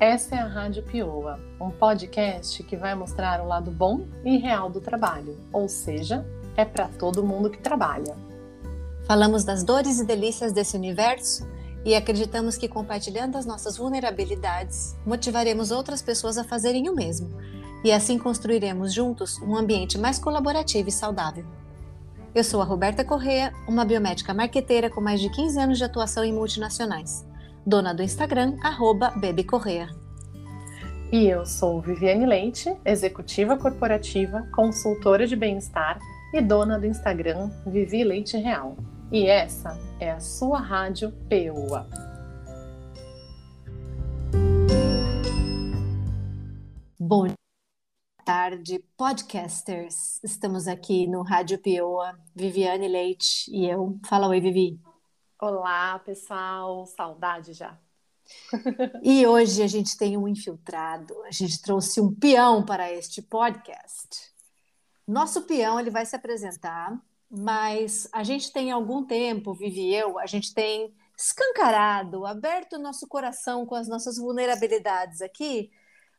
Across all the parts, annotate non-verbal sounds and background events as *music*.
Essa é a Rádio Pioa, um podcast que vai mostrar o lado bom e real do trabalho, ou seja, é para todo mundo que trabalha. Falamos das dores e delícias desse universo e acreditamos que compartilhando as nossas vulnerabilidades, motivaremos outras pessoas a fazerem o mesmo e assim construiremos juntos um ambiente mais colaborativo e saudável. Eu sou a Roberta Correa, uma biomédica marqueteira com mais de 15 anos de atuação em multinacionais dona do Instagram, arroba Correa. E eu sou Viviane Leite, executiva corporativa, consultora de bem-estar e dona do Instagram Vivi Leite Real. E essa é a sua rádio PUA. Bom tarde, podcasters. Estamos aqui no Rádio PUA, Viviane Leite e eu. Fala oi, Vivi. Olá, pessoal, saudade já. E hoje a gente tem um infiltrado, a gente trouxe um peão para este podcast. Nosso peão ele vai se apresentar, mas a gente tem algum tempo, Vivi e eu, a gente tem escancarado, aberto o nosso coração com as nossas vulnerabilidades aqui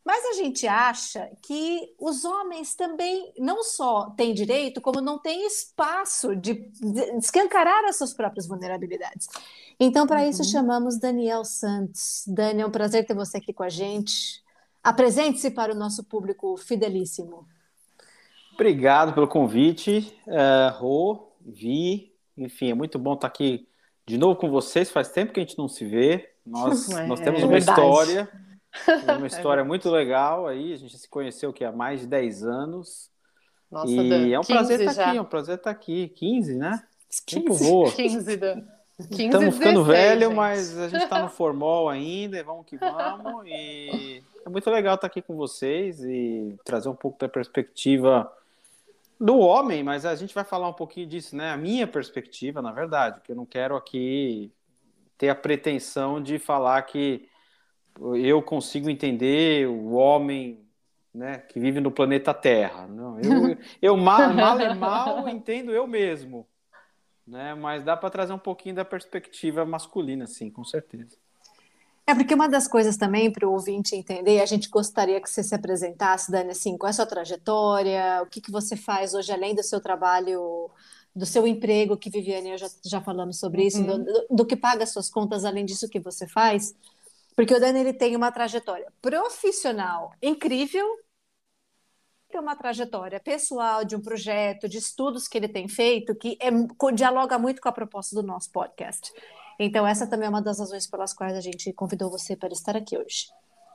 mas a gente acha que os homens também não só têm direito, como não têm espaço de, escancarar as suas próprias vulnerabilidades. Então, para uhum. isso, chamamos Daniel Santos. Daniel, é um prazer ter você aqui com a gente. Apresente-se para o nosso público fidelíssimo. Obrigado pelo convite, uh, Rô, Vi. Enfim, é muito bom estar aqui de novo com vocês. Faz tempo que a gente não se vê. Nós, *laughs* é, nós temos uma verdade. história uma *laughs* história muito legal aí. A gente se conheceu que há mais de 10 anos. Nossa, e Dan, é um prazer estar tá aqui, é um prazer estar aqui. 15, né? 15, Tempo voa. 15, Dan. Estamos ficando velho, gente. mas a gente está no *laughs* formal ainda, e vamos que vamos. E é muito legal estar tá aqui com vocês e trazer um pouco da perspectiva do homem, mas a gente vai falar um pouquinho disso, né? A minha perspectiva, na verdade, que eu não quero aqui ter a pretensão de falar que eu consigo entender o homem né, que vive no planeta Terra. Não, eu, eu *laughs* mal, mal e mal entendo eu mesmo. Né, mas dá para trazer um pouquinho da perspectiva masculina, sim, com certeza. É porque uma das coisas também para o ouvinte entender, a gente gostaria que você se apresentasse, Dani, assim, qual é a sua trajetória, o que, que você faz hoje além do seu trabalho, do seu emprego, que Viviane e eu já, já falamos sobre isso, uhum. do, do, que paga suas contas, além disso que você faz. Porque o Dani ele tem uma trajetória profissional incrível, tem uma trajetória pessoal de um projeto, de estudos que ele tem feito, que é, dialoga muito com a proposta do nosso podcast. Então, essa também é uma das razões pelas quais a gente convidou você para estar aqui hoje.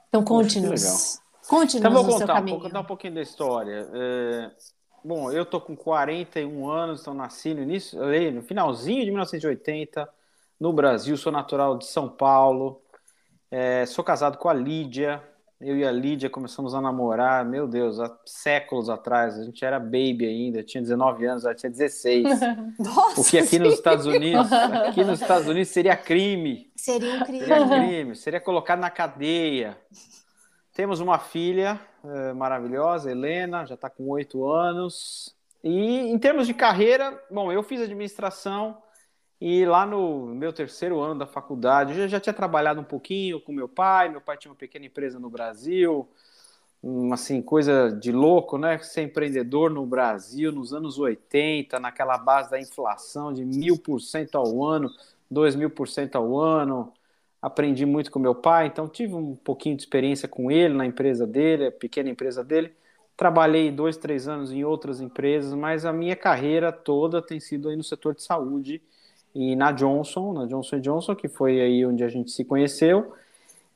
Então, conte-nos. Conte-nos então, vou contar, seu caminho. Vou contar um pouquinho da história. É... Bom, eu tô com 41 anos, então nasci no início, no finalzinho de 1980, no Brasil, sou natural de São Paulo. É, sou casado com a Lídia. Eu e a Lídia começamos a namorar, meu Deus, há séculos atrás. A gente era baby ainda, tinha 19 anos, ela tinha 16. *laughs* Nossa, o que aqui sim. nos Estados Unidos, *laughs* aqui nos Estados Unidos seria crime. Seria um crime. Seria crime, seria colocado na cadeia. Temos uma filha é, maravilhosa, Helena, já está com oito anos. E em termos de carreira, bom, eu fiz administração, e lá no meu terceiro ano da faculdade, eu já, tinha trabalhado um pouquinho com meu pai. Meu pai tinha uma pequena empresa no Brasil, um, assim, coisa de louco, né? Ser empreendedor no Brasil nos anos 80, naquela base da inflação de mil por cento ao ano, dois mil por cento ao ano. Aprendi muito com meu pai, então tive um pouquinho de experiência com ele na empresa dele, a pequena empresa dele. Trabalhei dois, três anos em outras empresas, mas a minha carreira toda tem sido aí no setor de saúde e na Johnson, na Johnson Johnson, que foi aí onde a gente se conheceu.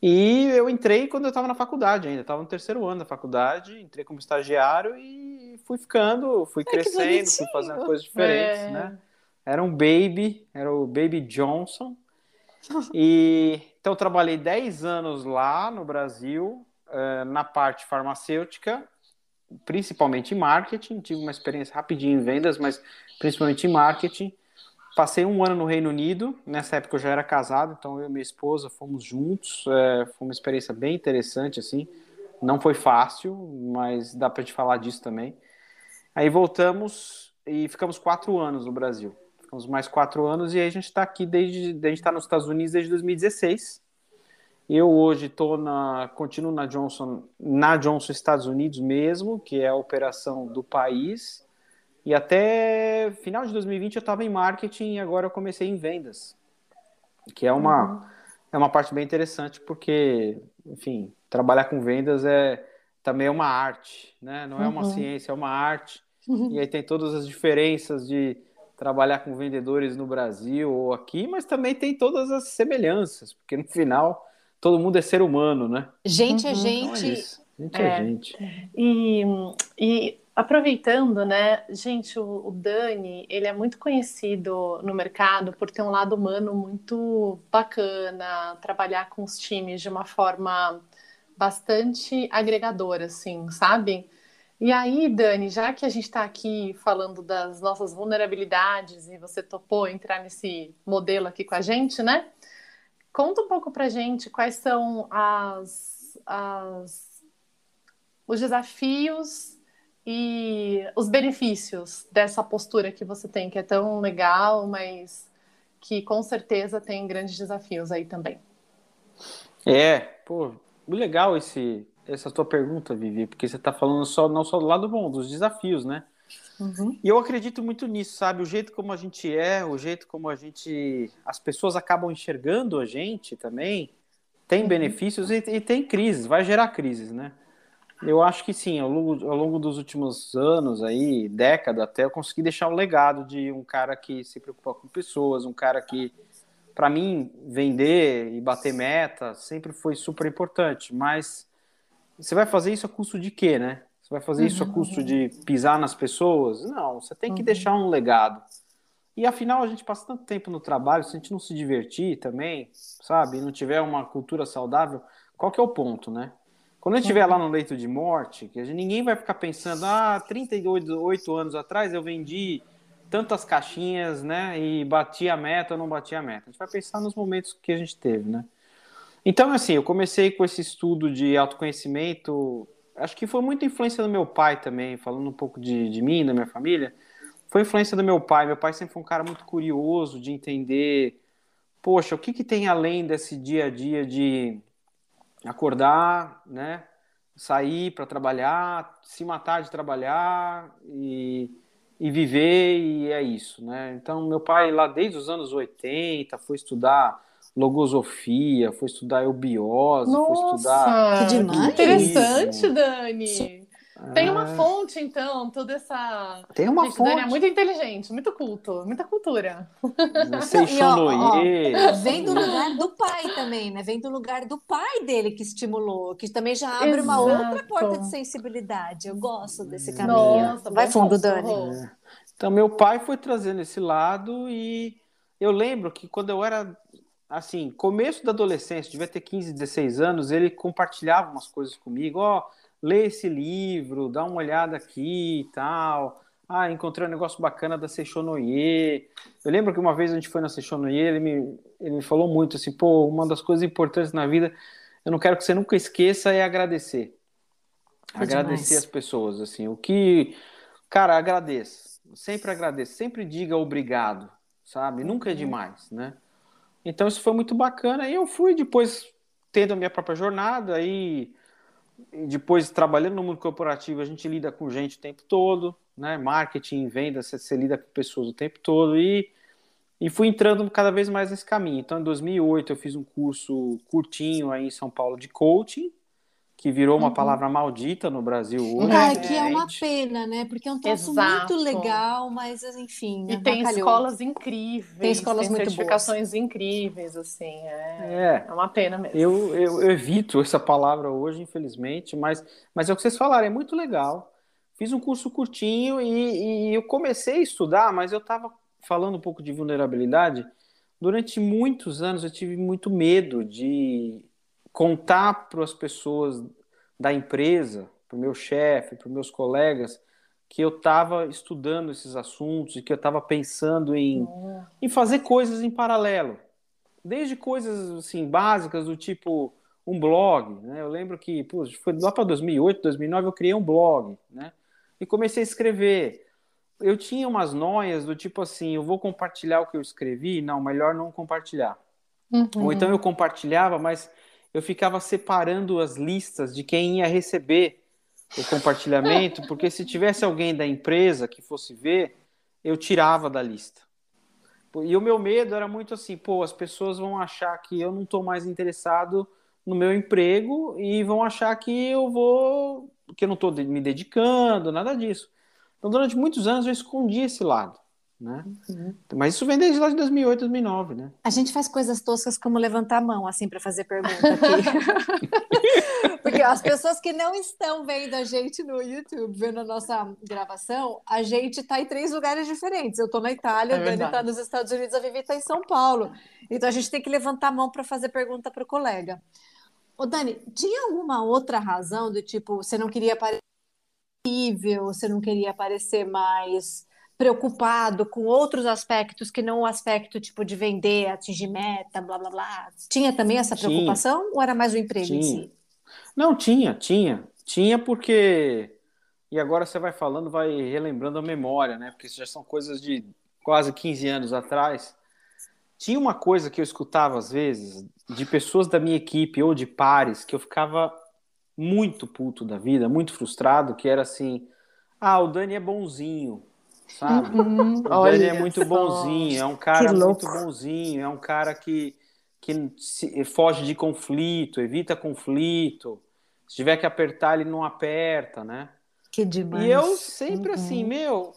E eu entrei quando eu estava na faculdade ainda, estava no terceiro ano da faculdade, entrei como estagiário e fui ficando, fui Ai, crescendo, fui fazendo coisas diferentes, é. né? Era um baby, era o Baby Johnson. *laughs* E então trabalhei 10 anos lá no Brasil, uh, na parte farmacêutica, principalmente em marketing, tive uma experiência rapidinho em vendas, mas principalmente em marketing. Passei um ano no Reino Unido, nessa época eu já era casado, então eu e minha esposa fomos juntos, é, foi uma experiência bem interessante, assim, não foi fácil, mas dá para te falar disso também. Aí voltamos e ficamos quatro anos no Brasil, ficamos mais quatro anos e aí a gente está aqui desde, a gente está nos Estados Unidos desde 2016, Eu hoje estou na, continuo na Johnson, na Johnson Estados Unidos mesmo, que é a operação do país. E até final de 2020 eu estava em marketing e agora eu comecei em vendas, que é uma uhum. é uma parte bem interessante porque, enfim, trabalhar com vendas é também é uma arte, né? Não é uma uhum. ciência, é uma arte. Uhum. E aí tem todas as diferenças de trabalhar com vendedores no Brasil ou aqui, mas também tem todas as semelhanças, porque no final todo mundo é ser humano, né? Gente é uhum. gente. Então é gente é, é gente. E, e aproveitando, né, gente, o, o, Dani, ele é muito conhecido no mercado por ter um lado humano muito bacana, trabalhar com os times de uma forma bastante agregadora, assim, sabe? E aí, Dani, já que a gente está aqui falando das nossas vulnerabilidades e você topou entrar nesse modelo aqui com a gente, né? Conta um pouco pra gente quais são as, as os desafios e os benefícios dessa postura que você tem, que é tão legal, mas que com certeza tem grandes desafios aí também. É, pô, legal esse essa tua pergunta, Vivi, porque você está falando só não só do lado bom, dos desafios, né? Uhum. E eu acredito muito nisso, sabe? O jeito como a gente é, o jeito como a gente. As pessoas acabam enxergando a gente também, tem uhum. benefícios e, e, tem crises, vai gerar crises, né? Eu acho que sim, ao longo, ao longo dos últimos anos, aí, década até, eu consegui deixar um legado de um cara que se preocupa com pessoas, um cara que, para mim, vender e bater meta sempre foi super importante, mas você vai fazer isso a custo de quê, né? Você vai fazer uhum, isso a uhum, custo uhum. de pisar nas pessoas? Não, você tem que uhum. deixar um legado. E afinal, a gente passa tanto tempo no trabalho, se a gente não se divertir também, sabe? E não tiver uma cultura saudável, qual que é o ponto, né? Quando a gente estiver lá no leito de morte, que gente, ninguém vai ficar pensando, ah, 38 anos atrás eu vendi tantas caixinhas, né? E bati a meta ou não bati a meta. A gente vai pensar nos momentos que a gente teve, né? Então, assim, eu comecei com esse estudo de autoconhecimento. Acho que foi muita influência do meu pai também, falando um pouco de, de mim, da minha família. Foi influência do meu pai. Meu pai sempre foi um cara muito curioso de entender, poxa, o que, que tem além desse dia a dia de acordar, né? Sair para trabalhar, se matar de trabalhar e, e viver, e é isso, né? Então, meu pai, lá desde os anos 80, foi estudar logosofia, foi estudar eubiose, Nossa, foi estudar. Que demais! Interessante, Dani. Tem uma é. fonte, então, toda essa. Tem uma Gente, fonte. Dani é muito inteligente, muito culto, muita cultura. Seixonoye. Vem do lugar do pai também, né? Vem do lugar do pai dele que estimulou, que também já abre Exato. uma outra porta de sensibilidade. Eu gosto desse caminho. Nossa, Vai fundo, Dani. É. Então, meu pai foi trazendo esse lado e eu lembro que quando eu era assim, começo da adolescência, devia ter 15, 16 anos, ele compartilhava umas coisas comigo, ó, oh, lê esse livro, dá uma olhada aqui e tal. Ah, encontrei um negócio bacana da Seixonoye. Eu lembro que uma vez a gente foi na Seixonoye, ele me, ele me falou muito assim, pô, uma das coisas importantes na vida, eu não quero que você nunca esqueça é agradecer. Foi agradecer demais. as pessoas, assim, o que... Cara, agradeça. Sempre agradeça, sempre diga obrigado, sabe? Nunca é uhum. demais, né? Então isso foi muito bacana. E eu fui depois tendo a minha própria jornada aí depois trabalhando no mundo corporativo a gente lida com gente o tempo todo, né? Marketing, vendas, você, você lida com pessoas o tempo todo e e fui entrando cada vez mais nesse caminho. Então, em 2008 eu fiz um curso curtinho aí em São Paulo de coaching que virou uma uhum. palavra maldita no Brasil hoje. Ah, que é uma pena, né? Porque é um troço muito legal, mas enfim. E tem escolas incríveis. Tem escolas tem muito certificações boas. incríveis, assim. É, é, é uma pena mesmo. Eu, eu, eu, evito essa palavra hoje, infelizmente, mas, mas é o que vocês falaram, é muito legal. Fiz um curso curtinho e, e eu comecei a estudar, mas eu estava falando um pouco de vulnerabilidade. Durante muitos anos eu tive muito medo de contar para as pessoas da empresa, para o meu chefe, para os meus colegas, que eu estava estudando esses assuntos e que eu estava pensando em, uhum. em fazer coisas em paralelo. Desde coisas assim básicas do tipo um blog, né? Eu lembro que pô, foi lá para 2008, 2009 eu criei um blog, né? E comecei a escrever. Eu tinha umas noias do tipo assim, eu vou compartilhar o que eu escrevi, não, melhor não compartilhar. Uhum. Ou então eu compartilhava, mas eu ficava separando as listas de quem ia receber o compartilhamento, porque se tivesse alguém da empresa que fosse ver, eu tirava da lista. E o meu medo era muito assim, pô, as pessoas vão achar que eu não estou mais interessado no meu emprego e vão achar que eu vou, que eu não estou me dedicando, nada disso. Então, durante muitos anos eu escondi esse lado. Né? Uhum. Mas isso vem desde lá de 2008, 2009, né? A gente faz coisas toscas como levantar a mão, assim, para fazer pergunta aqui. *laughs* Porque as pessoas que não estão vendo a gente no YouTube, vendo a nossa gravação, a gente está em três lugares diferentes. Eu estou na Itália, é o Dani está nos Estados Unidos, a Vivi está em São Paulo. Então a gente tem que levantar a mão para fazer pergunta para o colega. Ô, Dani, tinha alguma outra razão do tipo, você não queria parecer você não queria parecer mais preocupado com outros aspectos que não o aspecto tipo de vender, atingir meta, blá blá blá. Tinha também essa preocupação tinha. ou era mais o emprego tinha. em si? Não, tinha, tinha. Tinha porque e agora você vai falando, vai relembrando a memória, né? Porque isso já são coisas de quase 15 anos atrás. Tinha uma coisa que eu escutava às vezes de pessoas da minha equipe ou de pares que eu ficava muito puto da vida, muito frustrado, que era assim: "Ah, o Dani é bonzinho sabe? Uhum, o Dani é muito bonzinho, é um cara muito bonzinho, é um cara que, que se, foge de conflito, evita conflito. Se tiver que apertar, ele não aperta, né? Que demais. E eu sempre assim, uhum. assim, meu,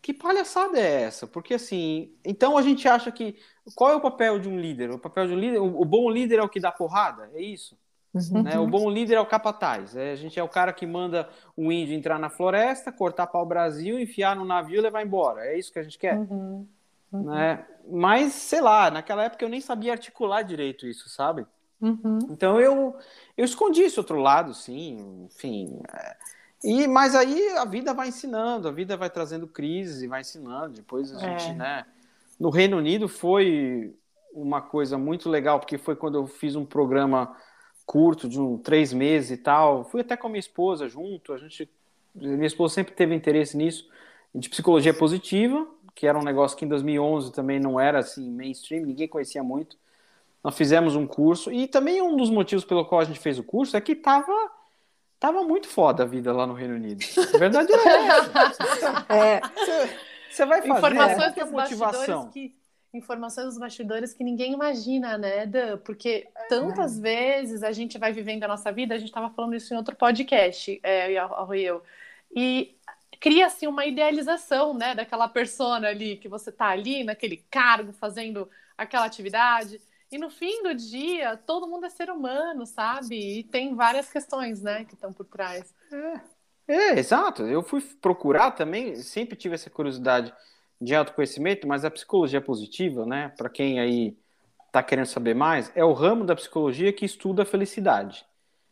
que palhaçada é essa? Porque assim, então a gente acha que qual é o papel de um líder? O papel de um líder, o, o bom líder é o que dá porrada, é isso? Uhum. Né? O bom líder é o capataz. É, a gente é o cara que manda o índio entrar na floresta, cortar para o Brasil, enfiar no navio e levar embora. É isso que a gente quer. Uhum. Uhum. Né? Mas, sei lá, naquela época eu nem sabia articular direito isso, sabe? Uhum. Então eu, eu escondi esse outro lado, sim, enfim. É... E, mas aí a vida vai ensinando, a vida vai trazendo crises e vai ensinando. Depois a é. gente, né? No Reino Unido foi uma coisa muito legal, porque foi quando eu fiz um programa curto, de um três meses e tal. Fui até com a minha esposa junto. A gente, minha esposa sempre teve interesse nisso, de psicologia positiva, que era um negócio que em 2011 também não era assim mainstream, ninguém conhecia muito. Nós fizemos um curso e também um dos motivos pelo qual a gente fez o curso é que tava tava muito foda a vida lá no Reino Unido. A verdade é *laughs* É. Você vai fazer Informações é, motivação. Que informações dos bastidores que ninguém imagina, né, Dan? Porque tantas é. vezes a gente vai vivendo a nossa vida, a gente estava falando isso em outro podcast, é, a eu, e cria-se uma idealização, né, daquela persona ali, que você tá ali naquele cargo, fazendo aquela atividade, e no fim do dia, todo mundo é ser humano, sabe? E tem várias questões, né, que estão por trás. É. é, exato. Eu fui procurar também, sempre tive essa curiosidade de autoconhecimento, mas a psicologia positiva, né, para quem aí está querendo saber mais, é o ramo da psicologia que estuda a felicidade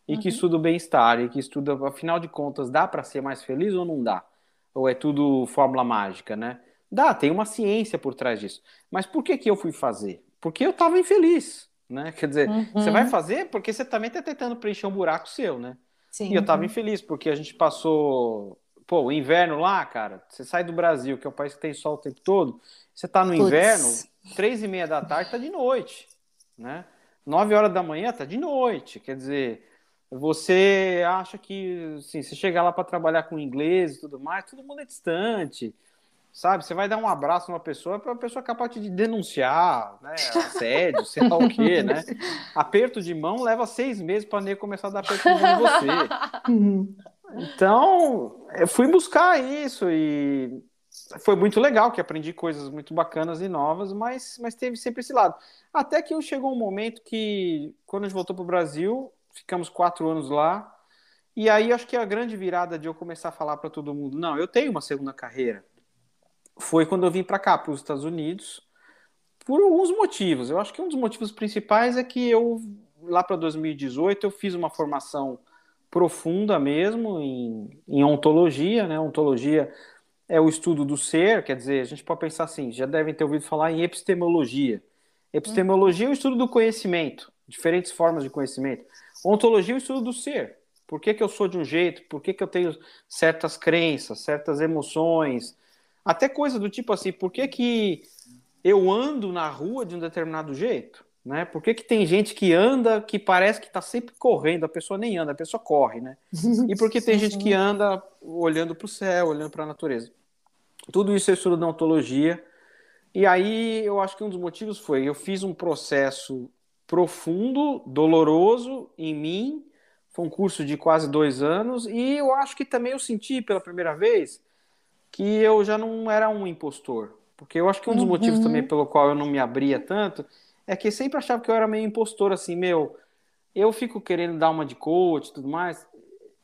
e uhum. que estuda o bem-estar e que estuda, afinal de contas, dá para ser mais feliz ou não dá? Ou é tudo fórmula mágica, né? Dá, tem uma ciência por trás disso. Mas por que que eu fui fazer? Porque eu estava infeliz, né? *laughs* Quer dizer, uhum. você vai fazer porque você também está tentando preencher um buraco seu, né? Sim. E eu estava uhum. infeliz porque a gente passou pô, o inverno lá, cara, você sai do Brasil, que é um país que tem sol o tempo todo, você tá no Puts. inverno, três e meia da tarde tá de noite, né? Nove horas da manhã tá de noite, quer dizer, você acha que, assim, você chegar lá para trabalhar com inglês e tudo mais, todo mundo é distante, sabe? Você vai dar um abraço numa pessoa para a pessoa capaz de denunciar, né? Assédio, sei lá o quê, né? *laughs* Aperto de mão leva seis meses para começar a dar aperto de mão em você. *laughs* Uhum. Então, eu fui buscar isso e foi muito legal, que aprendi coisas muito bacanas e novas, mas, mas teve sempre esse lado. Até que chegou um momento que, quando a gente voltou para o Brasil, ficamos quatro anos lá, e aí acho que a grande virada de eu começar a falar para todo mundo, não, eu tenho uma segunda carreira, foi quando eu vim para cá, para os Estados Unidos, por alguns motivos. Eu acho que um dos motivos principais é que eu, lá para 2018, eu fiz uma formação profunda mesmo em, em ontologia, né? Ontologia é o estudo do ser, quer dizer, a gente pode pensar assim, já devem ter ouvido falar em epistemologia. Epistemologia é o estudo do conhecimento, diferentes formas de conhecimento. Ontologia é o estudo do ser. Por que, que eu sou de um jeito? Por que, que eu tenho certas crenças, certas emoções? Até coisa do tipo assim, por que, que eu ando na rua de um determinado jeito? Né? Por que, que tem gente que anda que parece que está sempre correndo, a pessoa nem anda, a pessoa corre, né? E por que *laughs* tem gente que anda olhando para o céu, olhando para a natureza? Tudo isso eu estudo na ontologia. E aí eu acho que um dos motivos foi eu fiz um processo profundo, doloroso em mim. Foi um curso de quase dois anos e eu acho que também eu senti pela primeira vez que eu já não era um impostor, porque eu acho que um dos uhum. motivos também pelo qual eu não me abria tanto é que sempre achava que eu era meio impostor, assim, meu, eu fico querendo dar uma de coach e tudo mais.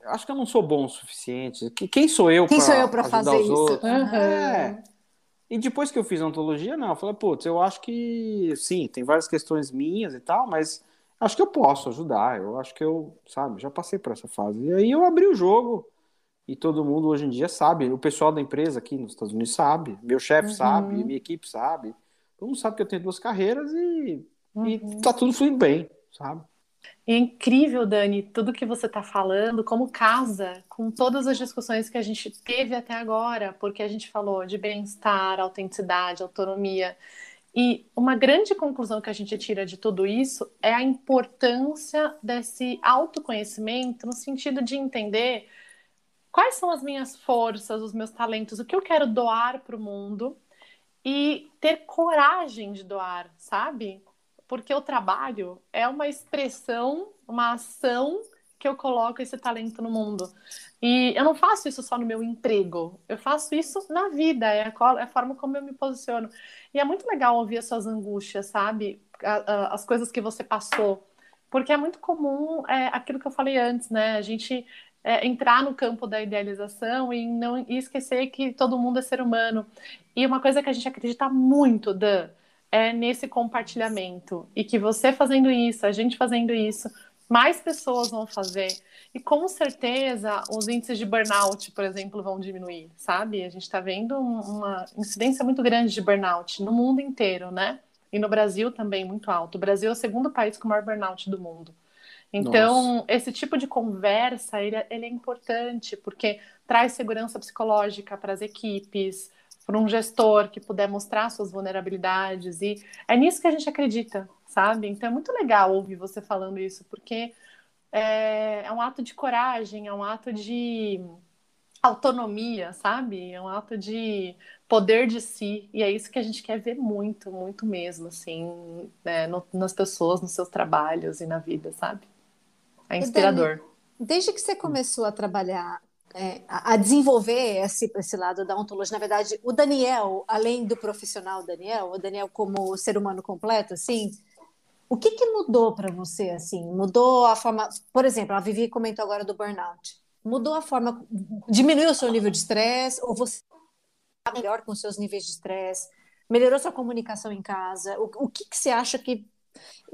Acho que eu não sou bom o suficiente. Quem sou eu para fazer isso? Uhum. É. E depois que eu fiz a ontologia, não, eu falei, putz, eu acho que sim, tem várias questões minhas e tal, mas acho que eu posso ajudar. Eu acho que eu, sabe, já passei por essa fase. E aí eu abri o jogo e todo mundo hoje em dia sabe. O pessoal da empresa aqui nos Estados Unidos sabe, meu chefe uhum. sabe, minha equipe sabe. Todo mundo sabe que eu tenho duas carreiras e, uhum. e tá tudo fluindo bem, sabe? É incrível, Dani, tudo que você está falando, como casa com todas as discussões que a gente teve até agora, porque a gente falou de bem-estar, autenticidade, autonomia. E uma grande conclusão que a gente tira de tudo isso é a importância desse autoconhecimento no sentido de entender quais são as minhas forças, os meus talentos, o que eu quero doar para o mundo e ter coragem de doar, sabe? porque o trabalho é uma expressão, uma ação que eu coloco esse talento no mundo. E eu não faço isso só no meu emprego, eu faço isso na vida, é a, é forma como eu me posiciono. E é muito legal ouvir as suas angústias, sabe? As coisas que você passou. Porque é muito comum é, aquilo que eu falei antes, né? A gente é, entrar no campo da idealização e não e esquecer que todo mundo é ser humano. E uma coisa que a gente acredita muito, Dan, é nesse compartilhamento. E que você fazendo isso, a gente fazendo isso, mais pessoas vão fazer. E com certeza os índices de burnout, por exemplo, vão diminuir, sabe? A gente está vendo uma incidência muito grande de burnout no mundo inteiro, né? E no Brasil também muito alto. O Brasil é o segundo país com o maior burnout do mundo. Então, Nossa. esse tipo de conversa, ele, é, ele é importante, porque traz segurança psicológica para as equipes, para um gestor que puder mostrar suas vulnerabilidades e é nisso que a gente acredita, sabe? Então é muito legal ouvir você falando isso, porque é, é um ato de coragem, é um ato de autonomia, sabe? É um ato de poder de si e é isso que a gente quer ver muito, muito mesmo, assim, né? no, nas pessoas, nos seus trabalhos e na vida, sabe? É inspirador. Dani, desde que você começou a trabalhar é, a desenvolver esse, esse lado da ontologia. Na verdade, o Daniel, além do profissional Daniel, o Daniel como ser humano completo, assim, o que, que mudou para você, assim? Mudou a forma... Por exemplo, a Vivi comentou agora do burnout. Mudou a forma... Diminuiu o seu nível de estresse? Ou você está melhor com seus níveis de estresse? Melhorou sua comunicação em casa? O, o que, que você acha que,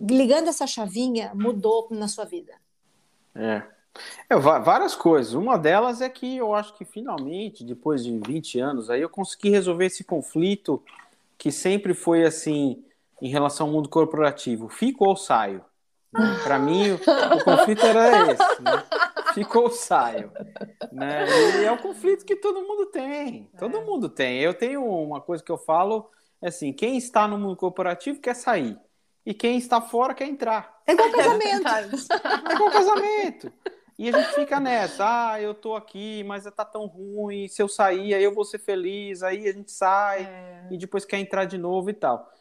ligando essa chavinha, mudou na sua vida? É, é, várias coisas. Uma delas é que eu acho que finalmente, depois de 20 anos, aí eu consegui resolver esse conflito que sempre foi assim em relação ao mundo corporativo. Fico ou saio? Para mim, o, o, conflito era esse. Né? Fico ou saio? Né? E é um conflito que todo mundo tem. Todo é. mundo tem. Eu tenho uma coisa que eu falo, é assim, quem está no mundo corporativo quer sair. E quem está fora quer entrar. É igual *laughs* casamento. É igual casamento. E a gente fica nessa, ah, eu tô aqui, mas tá tão ruim, se eu sair, aí eu vou ser feliz, aí a gente sai é. e depois quer entrar de novo e tal.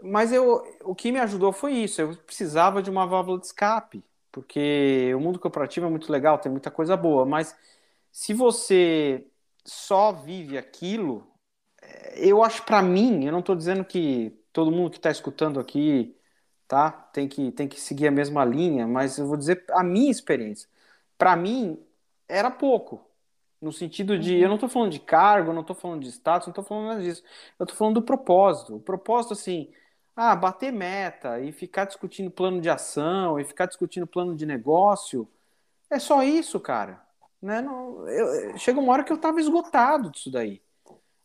Mas eu, o que me ajudou foi isso, eu precisava de uma válvula de escape, porque o mundo corporativo é muito legal, tem muita coisa boa, mas se você só vive aquilo, é, eu acho para mim, eu não estou dizendo que todo mundo que está escutando aqui tá, tem que, tem que seguir a mesma linha, mas eu vou dizer a minha experiência para mim, era pouco. No sentido de, eu não estou falando de cargo, não estou falando de status, não estou falando nada disso. Eu estou falando do propósito. O propósito, assim, ah, bater meta e ficar discutindo plano de ação e ficar discutindo plano de negócio, é só isso, cara. Né? Não, eu, chega uma hora que eu estava esgotado disso daí.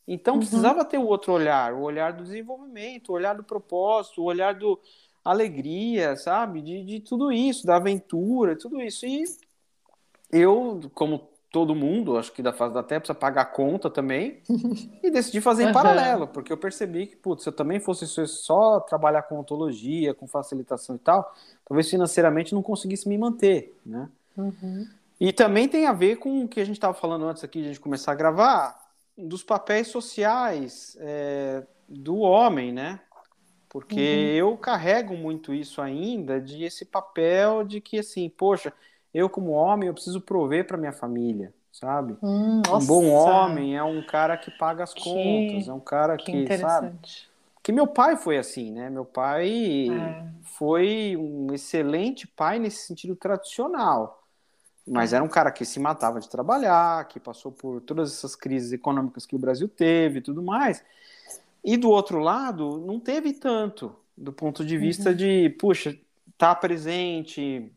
Então uhum. precisava ter o outro olhar, o olhar do desenvolvimento, o olhar do propósito, o olhar do alegria, sabe? De, de tudo isso, da aventura, tudo isso. E eu, como todo mundo, acho que da fase da Terra, precisa pagar a conta também, *laughs* e decidi fazer em paralelo, porque eu percebi que, putz, se eu também fosse só trabalhar com ontologia, com facilitação e tal, talvez financeiramente não conseguisse me manter, né? Uhum. E também tem a ver com o que a gente estava falando antes aqui de a gente começar a gravar, dos papéis sociais é, do homem, né? Porque uhum. eu carrego muito isso ainda, de esse papel de que, assim, poxa, eu como homem, eu preciso prover para minha família, sabe? Hum, um bom homem é um cara que paga as que, contas, é um cara que, que sabe? Que meu pai foi assim, né? Meu pai é. foi um excelente pai nesse sentido tradicional. Mas era um cara que se matava de trabalhar, que passou por todas essas crises econômicas que o Brasil teve e tudo mais. E do outro lado, não teve tanto, do ponto de vista uhum. de, puxa, estar tá presente,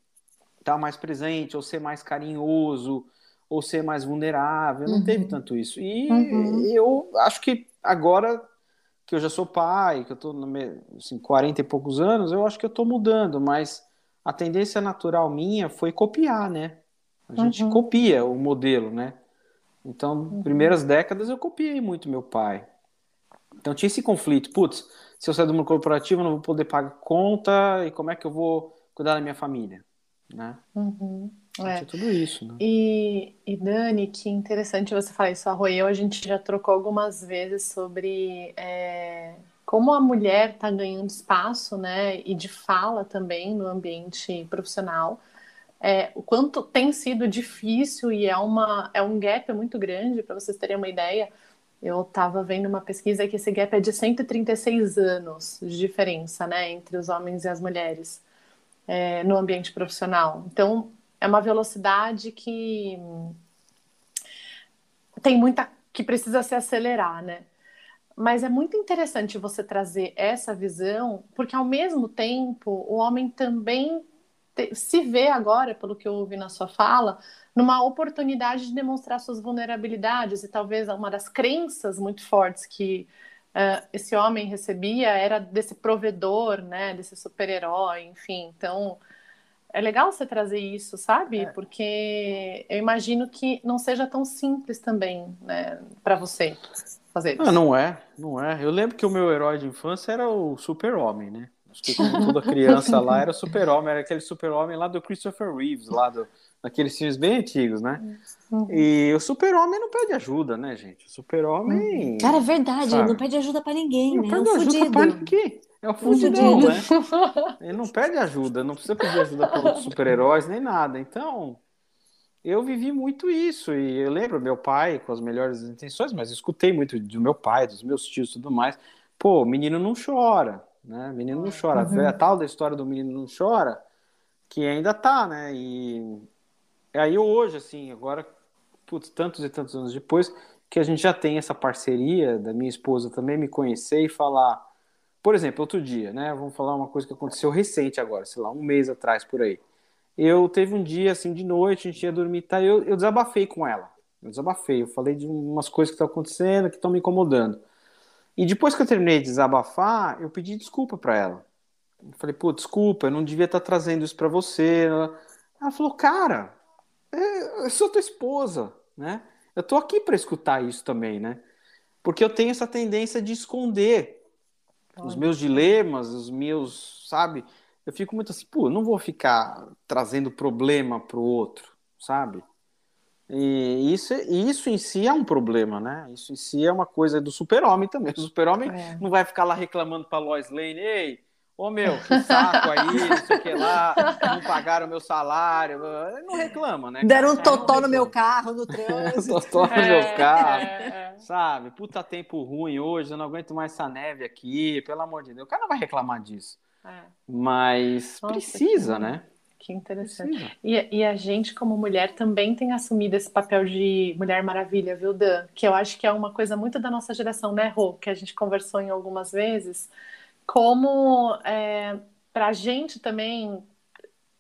tá mais presente, ou ser mais carinhoso, ou ser mais vulnerável. Não uhum. teve tanto isso. E uhum. eu acho que agora que eu já sou pai, que eu estou assim, 40 e poucos anos, eu acho que eu estou mudando, mas a tendência natural minha foi copiar, né? A gente uhum. copia o modelo, né? Então, uhum. primeiras décadas eu copiei muito meu pai. Então tinha esse conflito. Putz, se eu sair do mundo corporativo, eu não vou poder pagar conta e como é que eu vou cuidar da minha família, né? Uhum. É. Tinha tudo isso, né? E, e Dani, que interessante você falar isso. A Royal, a gente já trocou algumas vezes sobre é, como a mulher está ganhando espaço, né? E de fala também no ambiente profissional é, o quanto tem sido difícil e é, uma, é um gap muito grande, para vocês terem uma ideia. Eu estava vendo uma pesquisa que esse gap é de 136 anos de diferença né, entre os homens e as mulheres é, no ambiente profissional. Então, é uma velocidade que tem muita que precisa se acelerar, né? Mas é muito interessante você trazer essa visão, porque ao mesmo tempo o homem também se vê agora, pelo que eu ouvi na sua fala, numa oportunidade de demonstrar suas vulnerabilidades e talvez uma das crenças muito fortes que uh, esse homem recebia era desse provedor, né, desse super-herói, enfim. Então, é legal você trazer isso, sabe? É. Porque eu imagino que não seja tão simples também, né, para você fazer isso. Ah, não é, não é. Eu lembro que o meu herói de infância era o super-homem, né? Acho que como toda criança lá era *laughs* super-homem, era aquele super-homem lá do Christopher Reeves, lá do, daqueles filmes bem antigos, né? Uhum. E o super-homem não pede ajuda, né, gente? O super-homem. Cara, é verdade, sabe? ele não pede ajuda para ninguém, não né? Pede é um ajuda fudido. pra ninguém. É o fudidão, né? *laughs* Ele não pede ajuda, não precisa pedir ajuda para outros super-heróis nem nada. Então, eu vivi muito isso. E eu lembro meu pai com as melhores intenções, mas escutei muito do meu pai, dos meus tios e tudo mais. Pô, o menino não chora né? Menino não chora. Uhum. A tal da história do menino não chora, que ainda tá, né? E aí hoje, assim, agora, putz, tantos e tantos anos depois, que a gente já tem essa parceria da minha esposa também me conhecer e falar. Por exemplo, outro dia, né? Vamos falar uma coisa que aconteceu recente agora, sei lá, um mês atrás por aí. Eu teve um dia assim de noite, a gente ia dormir, tá? Eu, eu desabafei com ela. Eu desabafei, eu falei de umas coisas que estão acontecendo, que estão me incomodando. E depois que eu terminei de desabafar, eu pedi desculpa para ela. Eu falei, pô, desculpa, eu não devia estar tá trazendo isso para você. Ela falou, cara, é, eu sou tua esposa, né? Eu tô aqui para escutar isso também, né? Porque eu tenho essa tendência de esconder os meus dilemas, os meus, sabe? Eu fico muito assim, pô, eu não vou ficar trazendo problema pro outro, sabe? E isso, isso em si é um problema, né? Isso em si é uma coisa do super-homem também. *laughs* O super-homem é. não vai ficar lá reclamando para Lois Lane, ei, ô meu, que saco aí, não sei o que lá, não pagaram meu salário. Ele não reclama, né? Deram um totó no meu carro, no *laughs* trânsito. totó no é, meu carro, é, é. sabe? Puta tempo ruim hoje, eu não aguento mais essa neve aqui, pelo amor de Deus. O cara não vai reclamar disso. É. Mas Nossa, precisa, né? Que interessante. E, e, a gente, como mulher, também tem assumido esse papel de Mulher Maravilha, viu, Dan? Que eu acho que é uma coisa muito da nossa geração, né, Rô? Que a gente conversou em algumas vezes. Como é, para a gente também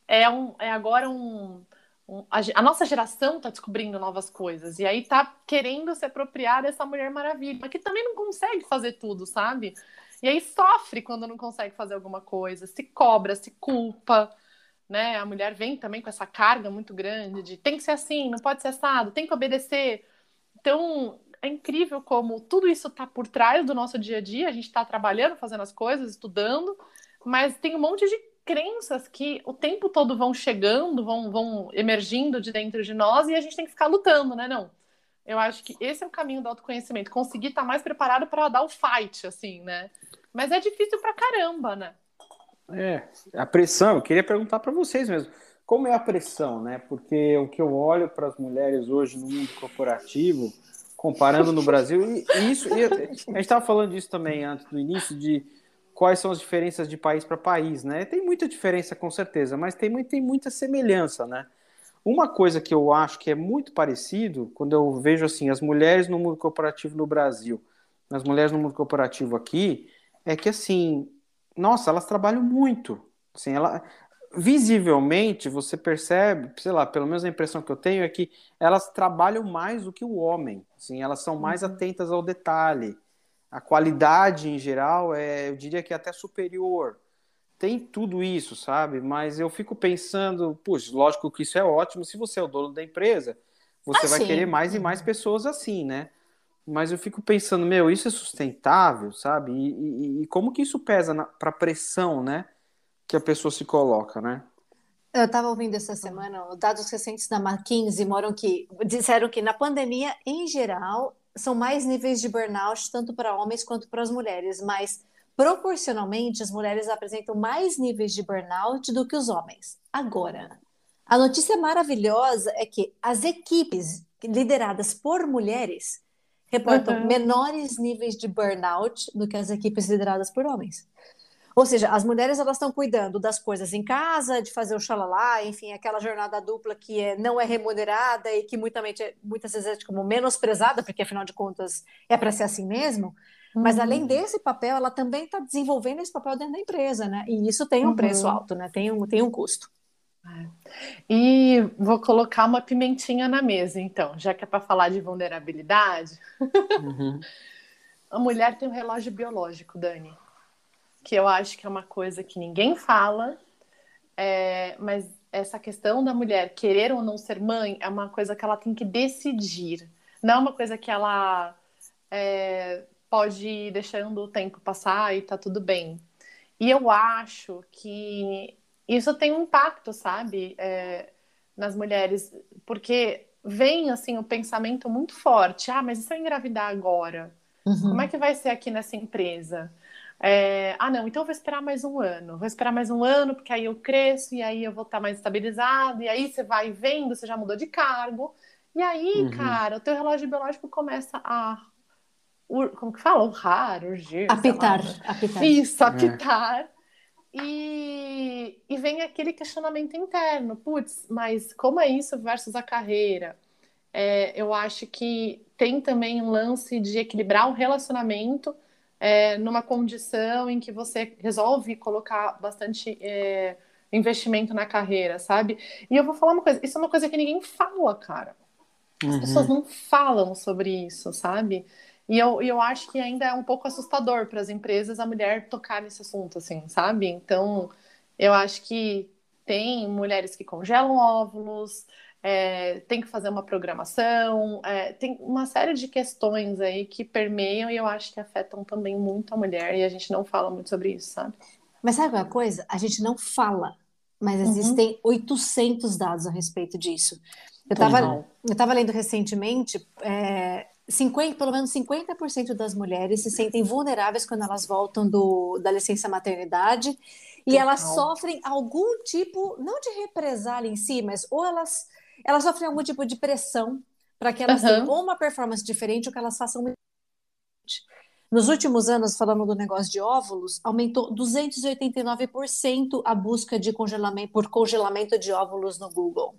é, um, é agora um. um a, a, nossa geração está descobrindo novas coisas. E aí tá querendo se apropriar dessa Mulher Maravilha, mas que também não consegue fazer tudo, sabe? E aí sofre quando não consegue fazer alguma coisa, se cobra, se culpa né? A mulher vem também com essa carga muito grande de tem que ser assim, não pode ser assado, tem que obedecer. Então, é incrível como tudo isso está por trás do nosso dia a dia. A gente está trabalhando, fazendo as coisas, estudando, mas tem um monte de crenças que o tempo todo vão chegando, vão, vão emergindo de dentro de nós e a gente tem que ficar lutando, né? Não. Eu acho que esse é o caminho do autoconhecimento, conseguir estar tá mais preparado para dar o fight, assim, né? Mas é difícil pra caramba, né? É, a pressão, eu queria perguntar para vocês mesmo. Como é a pressão, né? Porque o que eu olho para as mulheres hoje no mundo corporativo, comparando no Brasil, e, isso, e a gente estava falando disso também antes do início, de quais são as diferenças de país para país, né? Tem muita diferença, com certeza, mas tem, tem muita semelhança, né? Uma coisa que eu acho que é muito parecido, quando eu vejo assim, as mulheres no mundo corporativo no Brasil, as mulheres no mundo corporativo aqui, é que assim, nossa, elas trabalham muito. Assim, ela, visivelmente você percebe, sei lá, pelo menos a impressão que eu tenho é que elas trabalham mais do que o homem. Assim, elas são mais uhum. atentas ao detalhe. A qualidade em geral é, eu diria que é até superior. Tem tudo isso, sabe? Mas eu fico pensando, puxa, lógico que isso é ótimo. Se você é o dono da empresa, você ah, vai sim. querer mais e mais uhum. pessoas assim, né? Mas eu fico pensando, meu, isso é sustentável, sabe? E, e, e como que isso pesa para a pressão, né? Que a pessoa se coloca, né? Eu estava ouvindo essa semana, dados recentes da McKinsey moram que disseram que na pandemia, em geral, são mais níveis de burnout tanto para homens quanto para as mulheres, mas proporcionalmente as mulheres apresentam mais níveis de burnout do que os homens. Agora, a notícia maravilhosa é que as equipes lideradas por mulheres reportam uhum. menores níveis de burnout do que as equipes lideradas por homens. Ou seja, as mulheres elas estão cuidando das coisas em casa, de fazer o xalalá, enfim, aquela jornada dupla que é, não é remunerada e que muitas, muitas vezes é como menosprezada, porque afinal de contas é para ser assim mesmo. Uhum. Mas além desse papel, ela também está desenvolvendo esse papel dentro da empresa, né? E isso tem um uhum. preço alto, né? Tem um, tem um custo. E vou colocar uma pimentinha na mesa, então, já que é para falar de vulnerabilidade. Uhum. *laughs* a mulher tem um relógio biológico, Dani, que eu acho que é uma coisa que ninguém fala, é, mas essa questão da mulher querer ou não ser mãe é uma coisa que ela tem que decidir, não é uma coisa que ela é, pode ir deixando o tempo passar e tá tudo bem. E eu acho que isso tem um impacto, sabe, é, nas mulheres, porque vem assim o pensamento muito forte: ah, mas e se eu engravidar agora? Uhum. Como é que vai ser aqui nessa empresa? É, ah, não, então eu vou esperar mais um ano. Vou esperar mais um ano, porque aí eu cresço e aí eu vou estar mais estabilizado. E aí você vai vendo, você já mudou de cargo. E aí, uhum. cara, o teu relógio biológico começa a. Como que fala? Urrar, urgir. Apitar. apitar. Isso, apitar. É. E, e vem aquele questionamento interno, putz, mas como é isso versus a carreira? É, eu acho que tem também um lance de equilibrar o relacionamento é, numa condição em que você resolve colocar bastante é, investimento na carreira, sabe? E eu vou falar uma coisa, isso é uma coisa que ninguém fala, cara. As uhum. pessoas não falam sobre isso, sabe? E eu, eu acho que ainda é um pouco assustador para as empresas a mulher tocar nesse assunto, assim, sabe? Então, eu acho que tem mulheres que congelam óvulos, é, tem que fazer uma programação, é, tem uma série de questões aí que permeiam e eu acho que afetam também muito a mulher e a gente não fala muito sobre isso, sabe? Mas sabe uma coisa? A gente não fala, mas uhum. existem uhum. 800 dados a respeito disso. Eu estava lendo recentemente é, 50, pelo menos 50% das mulheres se sentem vulneráveis quando elas voltam do, da licença maternidade e Total. elas sofrem algum tipo, não de represália em si, mas ou elas, elas sofrem algum tipo de pressão para que elas uhum. tenham uma performance diferente ou que elas façam nos últimos anos, falando do negócio de óvulos, aumentou 289% a busca de congelamento por congelamento de óvulos no Google.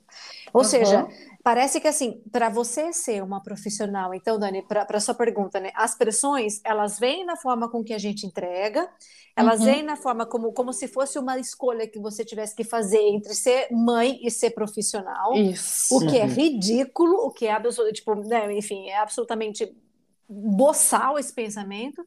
Ou uhum. seja, parece que assim, para você ser uma profissional, então, Dani, para sua pergunta, né? As pressões, elas vêm na forma com que a gente entrega, elas uhum. vêm na forma como, como se fosse uma escolha que você tivesse que fazer entre ser mãe e ser profissional. Isso. O que é uhum. é ridículo, o que é absolutamente, tipo, né, enfim, é absolutamente boçal esse pensamento.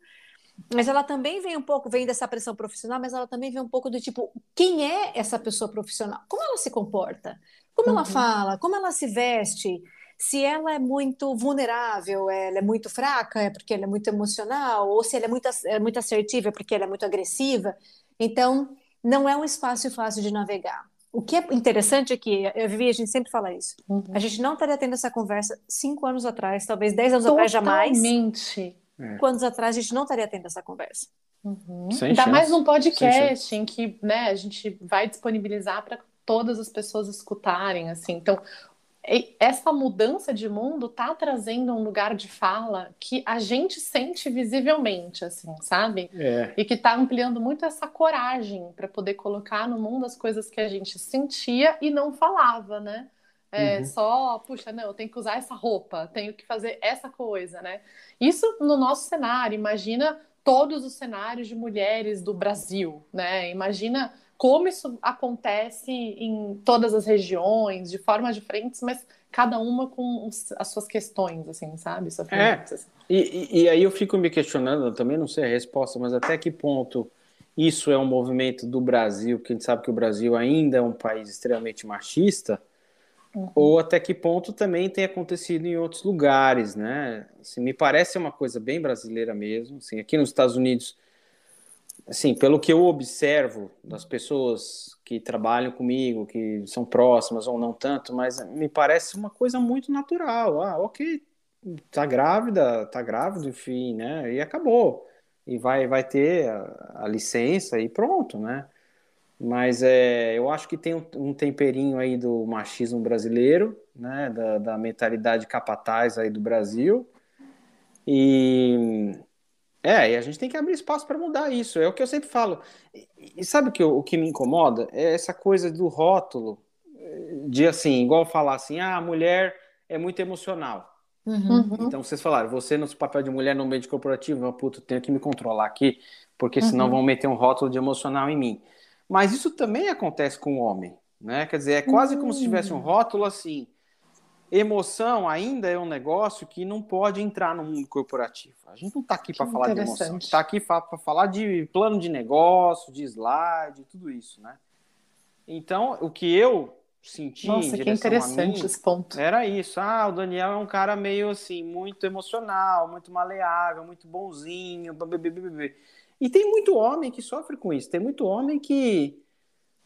Mas ela também vem um pouco, vem dessa pressão profissional, mas ela também vem um pouco do tipo, quem é essa pessoa profissional? Como ela se comporta? Como uhum. ela fala? Como ela se veste? Se ela é muito vulnerável, ela é muito fraca, é porque ela é muito emocional, ou se ela é muito, é muito assertiva, é porque ela é muito agressiva. Então, não é um espaço fácil de navegar. O que é interessante é que, eu vi, a gente sempre fala isso, uhum. a gente não estaria tendo essa conversa cinco anos atrás, talvez dez anos Totalmente. atrás jamais. Totalmente. É. Quantos atrás a gente não estaria tendo essa conversa. Uhum. Ainda chance. mais num podcast em que né, a gente vai disponibilizar para todas as pessoas escutarem. assim. Então, essa mudança de mundo tá trazendo um lugar de fala que a gente sente visivelmente, assim, sabe? É. E que tá ampliando muito essa coragem para poder colocar no mundo as coisas que a gente sentia e não falava, né? É, uhum. Só, puxa, não, eu tenho que usar essa roupa, tenho que fazer essa coisa, né? Isso no nosso cenário, imagina todos os cenários de mulheres do Brasil, né? Imagina como isso acontece em todas as regiões, de formas diferentes, mas cada uma com as suas questões, assim, sabe? É. E, e, aí eu fico me questionando, também não sei a resposta, mas até que ponto isso é um movimento do Brasil, porque a gente sabe que o Brasil ainda é um país extremamente machista, Uhum. Ou até que ponto também tem acontecido em outros lugares, né? Assim, me parece uma coisa bem brasileira mesmo. Assim, aqui nos Estados Unidos, assim, pelo que eu observo das pessoas que trabalham comigo, que são próximas ou não tanto, mas me parece uma coisa muito natural. Ah, ok, tá grávida, tá grávido, enfim, né? E acabou. E vai, vai ter a, a licença e pronto, né? Mas é, eu acho que tem um, um temperinho aí do machismo brasileiro, né, da, da, mentalidade capataz aí do Brasil. E é, e a gente tem que abrir espaço para mudar isso. É o que eu sempre falo. E, e sabe o que, o que me incomoda? É essa coisa do rótulo, de assim, igual falar assim, ah, a mulher é muito emocional. Uhum. Então vocês falaram, você no papel de mulher no ambiente corporativo, puto, tenho que me controlar aqui, porque senão uhum. vão meter um rótulo de emocional em mim. Mas isso também acontece com o homem, né? Quer dizer, é quase como se tivesse um hum. rótulo assim. Emoção ainda é um negócio que não pode entrar no mundo corporativo. A gente não está aqui para falar de emoção, está aqui para falar de plano de negócio, de slide, tudo isso, né? Então, o que eu senti Nossa, que interessante mim, esse ponto. Era isso. Ah, o Daniel é um cara meio assim, muito emocional, muito maleável, muito bonzinho, bebê. E tem muito homem que sofre com isso. Tem muito homem que,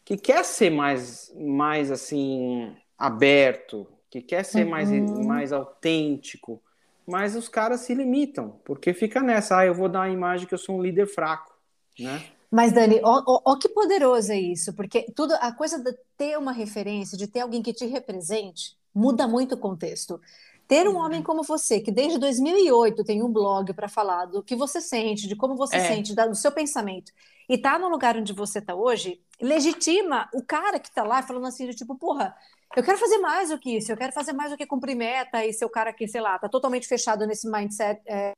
que quer ser mais, mais assim, aberto, que quer ser uhum. mais, mais autêntico. Mas os caras se limitam, porque fica nessa, ah, eu vou dar a imagem que eu sou um líder fraco, né? Mas, Dani, ó, que poderoso é isso, porque tudo a coisa de ter uma referência, de ter alguém que te represente, muda muito o contexto. Ter um homem como você, que desde 2008 tem um blog para falar do que você sente, de como você é. sente, do seu pensamento, e tá no lugar onde você tá hoje, legitima o cara que tá lá falando assim, tipo, porra, eu quero fazer mais do que isso, eu quero fazer mais do que cumprir meta, e ser o cara que, sei lá, tá totalmente fechado nesse mindset é,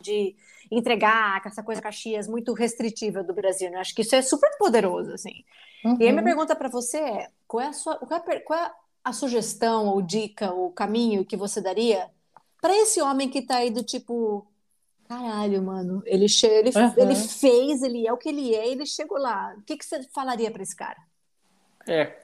de entregar, com essa coisa Caxias muito restritiva do Brasil, né? Acho que isso é super poderoso, assim. Uhum. E aí minha uhum. pergunta para você é, qual é a sua, qual é, qual é a sugestão ou dica ou caminho que você daria para esse homem que está aí do tipo caralho, mano, ele, ele, uhum. ele fez, ele é o que ele é, ele chegou lá. O que, que você falaria para esse cara? É,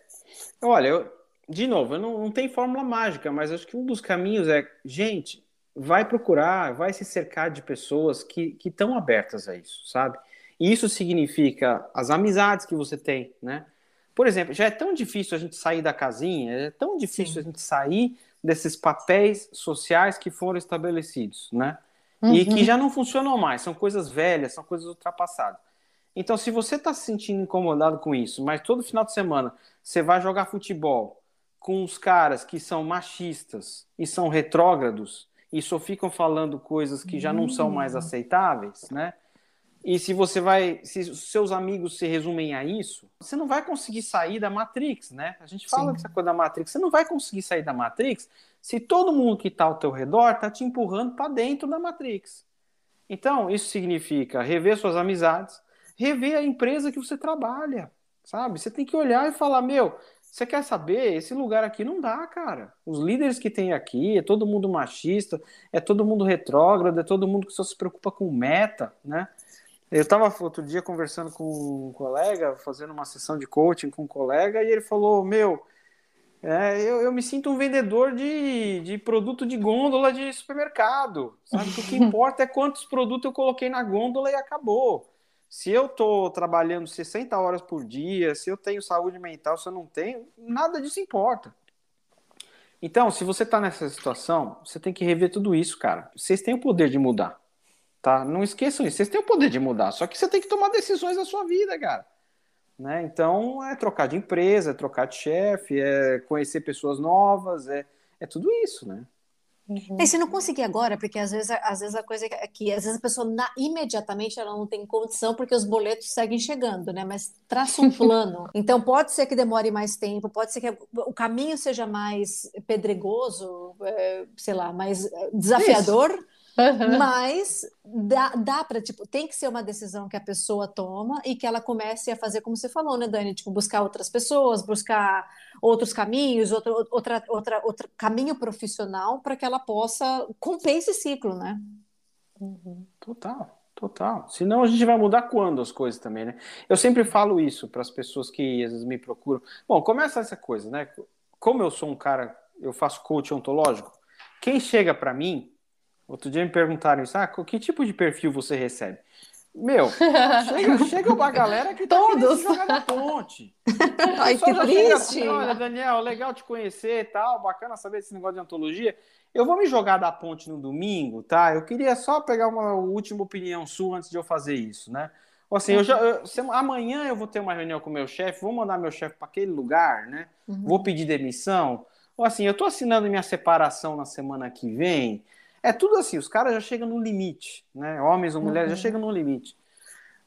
olha, eu, de novo, eu não, não tem fórmula mágica, mas acho que um dos caminhos é, gente, vai procurar, vai se cercar de pessoas que estão abertas a isso, sabe? E isso significa as amizades que você tem, né? Por exemplo, já é tão difícil a gente sair da casinha, é tão difícil Sim. a gente sair desses papéis sociais que foram estabelecidos, né? Uhum. E que uhum. já não funcionam mais, são coisas velhas, são coisas ultrapassadas. Então, se você está se sentindo incomodado com isso, mas todo final de semana você vai jogar futebol com os caras que são machistas e são retrógrados e só ficam falando coisas que já não são mais hum. aceitáveis, né? E se você vai, se seus amigos se resumem a isso, você não vai conseguir sair da Matrix, né? A gente fala Sim. dessa coisa da Matrix. Você não vai conseguir sair da Matrix se todo mundo que está ao teu redor está te empurrando para dentro da Matrix. Então, isso significa rever suas amizades, rever a empresa que você trabalha, sabe? Você tem que olhar e falar, meu, Você quer saber? Esse lugar aqui não dá, cara. Os líderes que tem aqui é todo mundo machista, é todo mundo retrógrado, é todo mundo que só se preocupa com meta, né? Eu estava outro dia conversando com um colega, fazendo uma sessão de coaching com um colega, e ele falou: Meu, é, eu, eu, me sinto um vendedor de, de produto de gôndola de supermercado. Sabe? o que *laughs* importa é quantos produtos eu coloquei na gôndola e acabou. Se eu estou trabalhando 60 horas por dia, se eu tenho saúde mental, se eu não tenho, nada disso importa. Então, se você está nessa situação, você tem que rever tudo isso, cara. Vocês têm o poder de mudar, tá? Não esqueçam isso. Vocês têm o poder de mudar, só que você tem que tomar decisões na sua vida, cara. Né? Então, é trocar de empresa, é trocar de chefe, é conhecer pessoas novas, é, é tudo isso, né? Uhum. E se não conseguir agora, porque às vezes, às vezes a coisa é que às vezes a pessoa na, imediatamente ela não tem condição porque os boletos seguem chegando, né? Mas traça um *laughs* plano. então pode ser que demore mais tempo, pode ser que o caminho seja mais pedregoso, é, sei lá, mais é, desafiador. Isso. Uhum. Mas dá, dá para, tipo, tem que ser uma decisão que a pessoa toma e que ela comece a fazer, como você falou, né, Dani? Tipo, buscar outras pessoas, buscar outros caminhos, outro, outra, outra, outro caminho profissional para que ela possa cumprir esse ciclo, né? Uhum. Total, total. Senão a gente vai mudar quando as coisas também, né? Eu sempre falo isso para as pessoas que às vezes me procuram. Bom, começa essa coisa, né? Como eu sou um cara, eu faço coach ontológico, quem chega para mim Outro dia me perguntaram isso, ah, que tipo de perfil você recebe? Meu, *laughs* chega, chega uma galera que tá Todos. jogar na ponte. *laughs* Ai, que triste. Assim, Olha, Daniel, legal te conhecer e tal, bacana saber esse negócio de antologia. Eu vou me jogar da ponte no domingo, tá? Eu queria só pegar uma última opinião sua antes de eu fazer isso, né? Ou assim, eu já, eu, amanhã eu vou ter uma reunião com o meu chefe, vou mandar meu chefe para aquele lugar, né? Uhum. Vou pedir demissão. Ou assim, eu tô assinando minha separação na semana que vem. É tudo assim, os caras já chegam no limite, né? Homens ou mulheres uhum. já chegam no limite.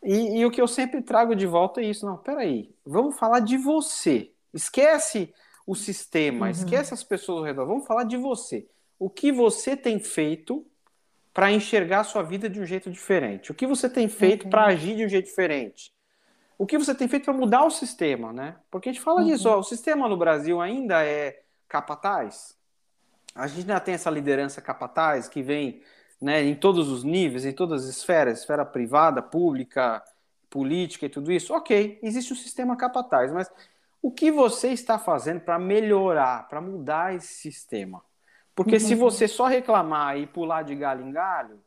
E, e, o que eu sempre trago de volta é isso. Não, peraí, vamos falar de você. Esquece o sistema, uhum. esquece as pessoas ao redor. Vamos falar de você. O que você tem feito para enxergar a sua vida de um jeito diferente? O que você tem feito uhum. para agir de um jeito diferente? O que você tem feito para mudar o sistema, né? Porque a gente fala disso, uhum. ó, o sistema no Brasil ainda é capataz, a gente ainda tem essa liderança capataz que vem né, em todos os níveis, em todas as esferas, esfera privada, pública, política e tudo isso. Ok, existe um sistema capataz, mas o que você está fazendo para melhorar, para mudar esse sistema? Porque uhum. se você só reclamar e pular de galho em galho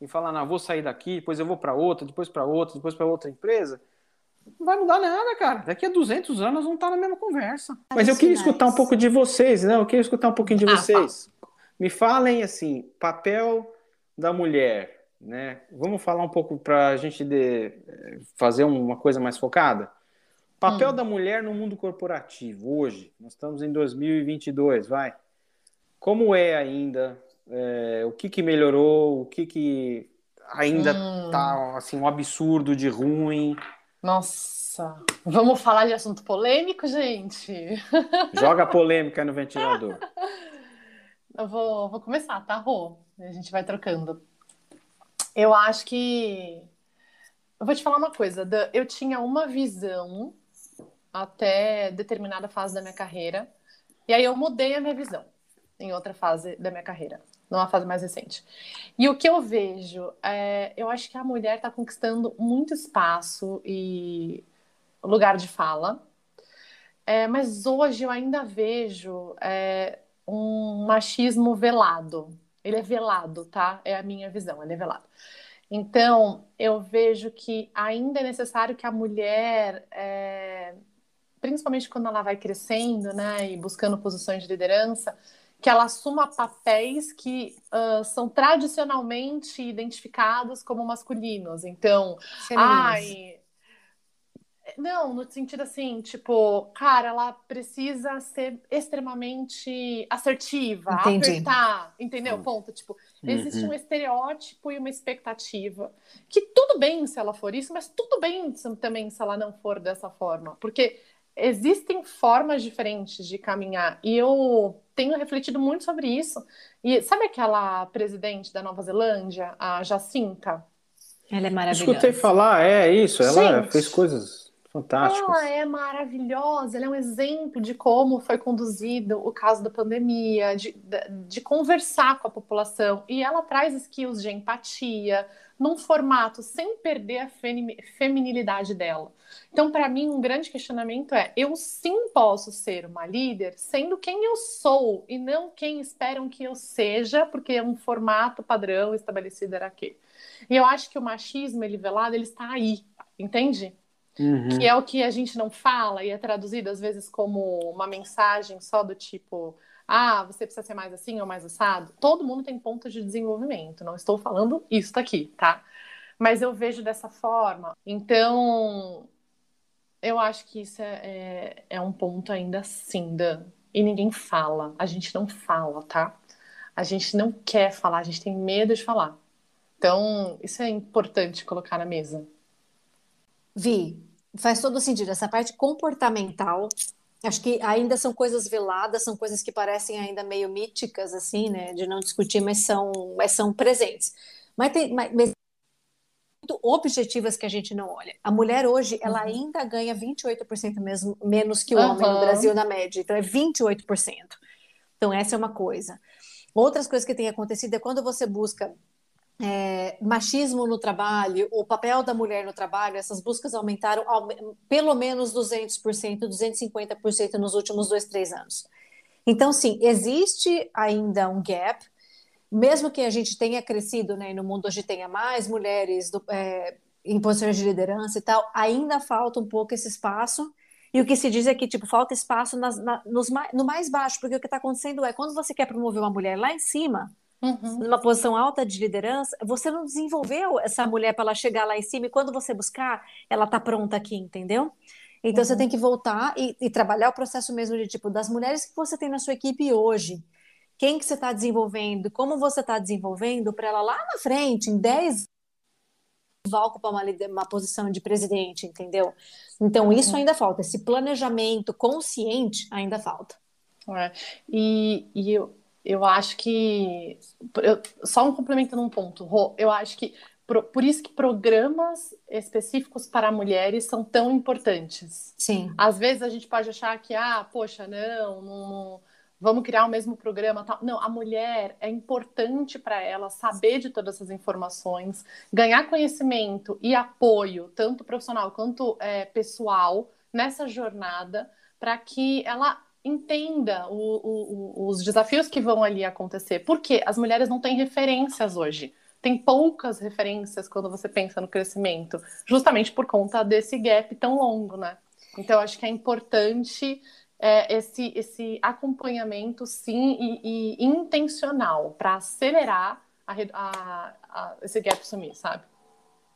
e falar, não, vou sair daqui, depois eu vou para outra, depois para outra, depois para outra empresa, não vai mudar nada, cara. Daqui a 200 anos não tá na mesma conversa. Mas eu queria escutar um pouco de vocês, né? Eu queria escutar um pouquinho de ah, vocês. Me falem, assim, papel da mulher, né? Vamos falar um pouco para a gente de, fazer uma coisa mais focada? Papel hum. da mulher no mundo corporativo, hoje. Nós estamos em 2022, vai. Como é ainda? É, o que, que melhorou? O que, que ainda hum. tá, assim, um absurdo de ruim? Nossa, vamos falar de assunto polêmico, gente? Joga polêmica no ventilador. *laughs* Eu vou, vou começar, tá, Rô? A gente vai trocando. Eu acho que. Eu vou te falar uma coisa. Eu tinha uma visão até determinada fase da minha carreira, e aí eu mudei a minha visão em outra fase da minha carreira numa fase mais recente. E o que eu vejo, é, eu acho que a mulher está conquistando muito espaço e lugar de fala, é, mas hoje eu ainda vejo é, um machismo velado. Ele é velado, tá? É a minha visão, ele é velado. Então, eu vejo que ainda é necessário que a mulher, é, principalmente quando ela vai crescendo, né, e buscando posições de liderança, que ela assuma papéis que uh, são tradicionalmente identificados como masculinos. Então, ai. Não, no sentido assim, tipo, cara, ela precisa ser extremamente assertiva, Entendi. apertar, entendeu? Uhum. Ponto. Tipo, existe uhum. um estereótipo e uma expectativa. Que tudo bem se ela for isso, mas tudo bem também se ela não for dessa forma. Porque existem formas diferentes de caminhar. E eu tenho refletido muito sobre isso. E sabe aquela presidente da Nova Zelândia, a Jacinta? Ela é maravilhosa. Escutei falar, é isso. Ela Gente, fez coisas Fantástico. Ela é maravilhosa, ela é um exemplo de como foi conduzido o caso da pandemia, de, de, conversar com a população. E ela traz skills de empatia, num formato sem perder a feminilidade dela. Então, para mim, um grande questionamento é: eu sim posso ser uma líder sendo quem eu sou e não quem esperam que eu seja, porque é um formato padrão estabelecido era aquele. E eu acho que o machismo ele velado ele está aí, entende? Uhum. Que é o que a gente não fala e é traduzido às vezes como uma mensagem só do tipo, ah, você precisa ser mais assim ou mais assado. Todo mundo tem pontos de desenvolvimento, não estou falando isso aqui, tá? Mas eu vejo dessa forma. Então, eu acho que isso é, é, é um ponto ainda assim, Dan. E ninguém fala. A gente não fala, tá? A gente não quer falar, a gente tem medo de falar. Então, isso é importante colocar na mesa. Vi, faz todo sentido. Essa parte comportamental, acho que ainda são coisas veladas, são coisas que parecem ainda meio míticas, assim, né? De não discutir, mas são, mas são presentes. Mas tem, mas, muito objetivas que a gente não olha. A mulher hoje, ela uhum. ainda ganha 28% mesmo, menos que o uhum. homem no Brasil na média. Então é 28%. Então essa é uma coisa. Outras coisas que têm acontecido é quando você busca é, machismo no trabalho, o papel da mulher no trabalho, essas buscas aumentaram ao, pelo menos 200%, 250% nos últimos dois, três anos. Então, sim, existe ainda um gap, mesmo que a gente tenha crescido, né, no mundo hoje tenha mais mulheres do, é, em posições de liderança e tal, ainda falta um pouco esse espaço. E o que se diz é que tipo falta espaço nas, na, nos, no mais baixo, porque o que está acontecendo é quando você quer promover uma mulher lá em cima, uhum. numa posição alta de liderança, você não desenvolveu essa mulher para ela chegar lá em cima e quando você buscar, ela está pronta aqui, entendeu? Então uhum. você tem que voltar e, e trabalhar o processo mesmo de tipo das mulheres que você tem na sua equipe hoje quem que você está desenvolvendo, como você está desenvolvendo, para ela lá na frente, em 10 vai ocupar uma, uma posição de presidente, entendeu? Então, isso uhum. ainda falta, esse planejamento consciente ainda falta. É. E, e eu, eu acho que, eu, só um complementando um ponto, Rô, eu acho que por, por, isso que programas específicos para mulheres são tão importantes. Sim. Às vezes a gente pode achar que, ah, poxa, não, não vamos criar o mesmo programa tal. Não, a mulher é importante para ela saber de todas essas informações, ganhar conhecimento e apoio, tanto profissional quanto é, pessoal, nessa jornada, para que ela entenda o, o, os desafios que vão ali acontecer. Porque as mulheres não têm referências hoje. Tem poucas referências quando você pensa no crescimento, justamente por conta desse gap tão longo, né? Então, acho que é importante é, esse, esse acompanhamento, sim, e, e intencional, para acelerar a, a, a, esse gap sumir, sabe?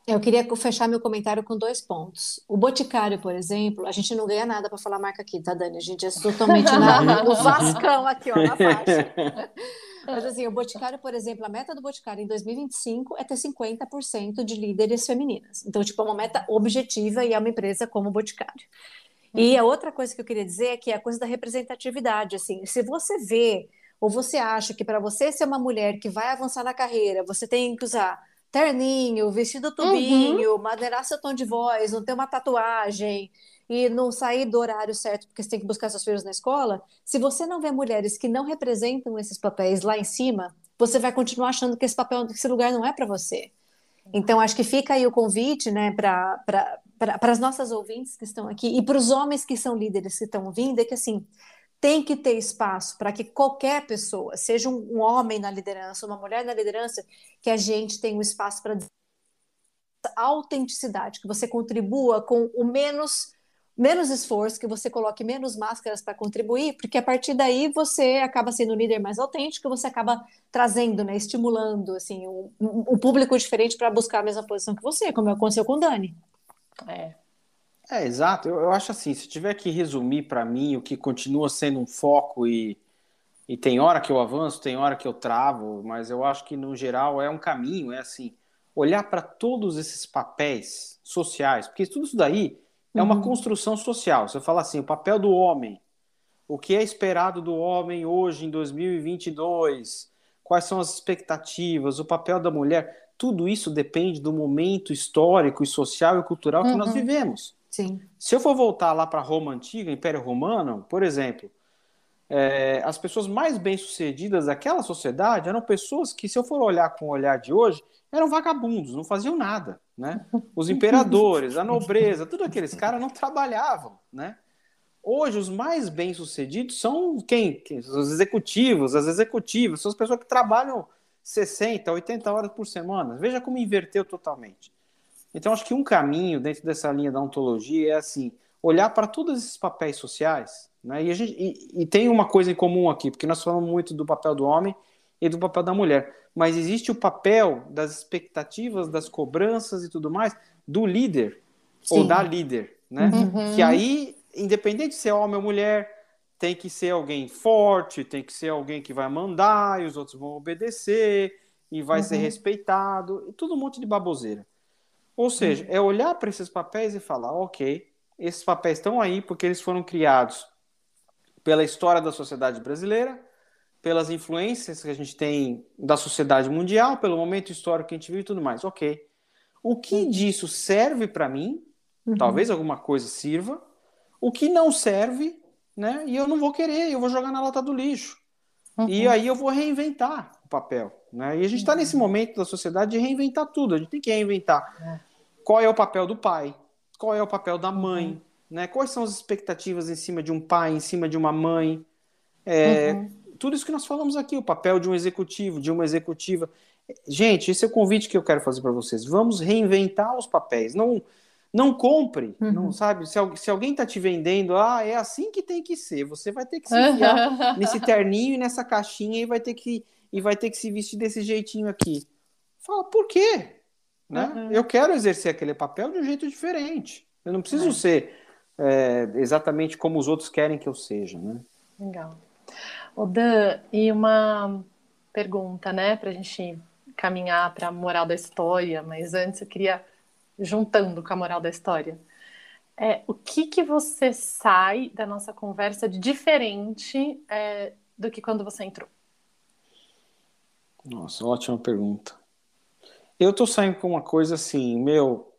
Eu queria fechar meu comentário com dois pontos. O Boticário, por exemplo, a gente não ganha nada para falar marca aqui, tá, Dani? A gente é totalmente *laughs* na, no Vascão aqui, ó, na faixa. *laughs* Mas assim, o Boticário, por exemplo, a meta do Boticário em 2025 é ter 50% de líderes femininas. Então, tipo, é uma meta objetiva e é uma empresa como o Boticário. E a outra coisa que eu queria dizer é que é a coisa da representatividade, assim, se você vê ou você acha que para você ser uma mulher que vai avançar na carreira, você tem que usar terninho, vestido tubinho, uhum. madeirar seu tom de voz, não ter uma tatuagem e não sair do horário certo porque você tem que buscar seus filhos na escola, se você não vê mulheres que não representam esses papéis lá em cima, você vai continuar achando que esse papel, esse lugar não é para você. Então, acho que fica aí o convite, né, para para as nossas ouvintes que estão aqui e para os homens que são líderes que estão ouvindo, é que assim tem que ter espaço para que qualquer pessoa, seja um, homem na liderança, uma mulher na liderança, que a gente tenha um espaço para autenticidade, que você contribua com o menos menos esforço, que você coloque menos máscaras para contribuir, porque a partir daí você acaba sendo um líder mais autêntico, você acaba trazendo, né, estimulando assim um, um público diferente para buscar a mesma posição que você, como aconteceu com o Dani. É. É, exato. Eu, eu acho assim, se tiver que resumir para mim o que continua sendo um foco e, e tem hora que eu avanço, tem hora que eu travo, mas eu acho que no geral é um caminho, é assim, olhar para todos esses papéis sociais, porque tudo isso daí é uma uhum. construção social. Você fala assim, o papel do homem, o que é esperado do homem hoje em 2022, quais são as expectativas, o papel da mulher tudo isso depende do momento histórico e social e cultural que uhum. nós vivemos. Sim. Se eu for voltar lá para Roma antiga, Império Romano, por exemplo, é, as pessoas mais bem-sucedidas daquela sociedade eram pessoas que, se eu for olhar com o olhar de hoje, eram vagabundos, não faziam nada, né? Os imperadores, a nobreza, todos aqueles caras não trabalhavam, né? Hoje, os mais bem-sucedidos são quem? Os executivos, as executivas, são as pessoas que trabalham 60, 80 horas por semana. Veja como inverteu totalmente. Então, acho que um caminho dentro dessa linha da ontologia é assim, olhar para todos esses papéis sociais, né? E, a gente, e, e tem uma coisa em comum aqui, porque nós falamos muito do papel do homem e do papel da mulher, mas existe o papel das expectativas, das cobranças e tudo mais do líder Sim. ou da líder, né? Uhum. Que aí independente se é homem ou mulher, tem que ser alguém forte, tem que ser alguém que vai mandar e os outros vão obedecer e vai uhum. ser respeitado, e tudo um monte de baboseira. Ou seja, uhum. é olhar para esses papéis e falar, ok, esses papéis estão aí porque eles foram criados pela história da sociedade brasileira, pelas influências que a gente tem da sociedade mundial, pelo momento histórico que a gente vive e tudo mais. Ok. O que uhum. disso serve para mim? Uhum. Talvez alguma coisa sirva, o que não serve, né? E eu não vou querer, eu vou jogar na lata do lixo. Uhum. E aí eu vou reinventar o papel, né? E a gente está uhum. nesse momento da sociedade de reinventar tudo. A gente tem que reinventar. É. Qual é o papel do pai? Qual é o papel da mãe? Uhum. Né? Quais são as expectativas em cima de um pai, em cima de uma mãe? É, uhum. tudo isso que nós falamos aqui, o papel de um executivo, de uma executiva. Gente, esse é o convite que eu quero fazer para vocês. Vamos reinventar os papéis. Não, não compre, uhum. não sabe? Se, se alguém está te vendendo, ah, é assim que tem que ser. Você vai ter que se enfiar *laughs* nesse terninho e nessa caixinha e vai ter que e vai ter que se vestir desse jeitinho aqui. Fala, por quê? Né? Uhum. Eu quero exercer aquele papel de um jeito diferente. Eu não preciso é. ser é, exatamente como os outros querem que eu seja, né? Legal. O Dan, e uma pergunta, né, para a gente caminhar para a moral da história, mas antes eu queria juntando com a moral da história. É, o que que você sai da nossa conversa de diferente é, do que quando você entrou? Nossa, ótima pergunta. Eu tô saindo com uma coisa assim, meu,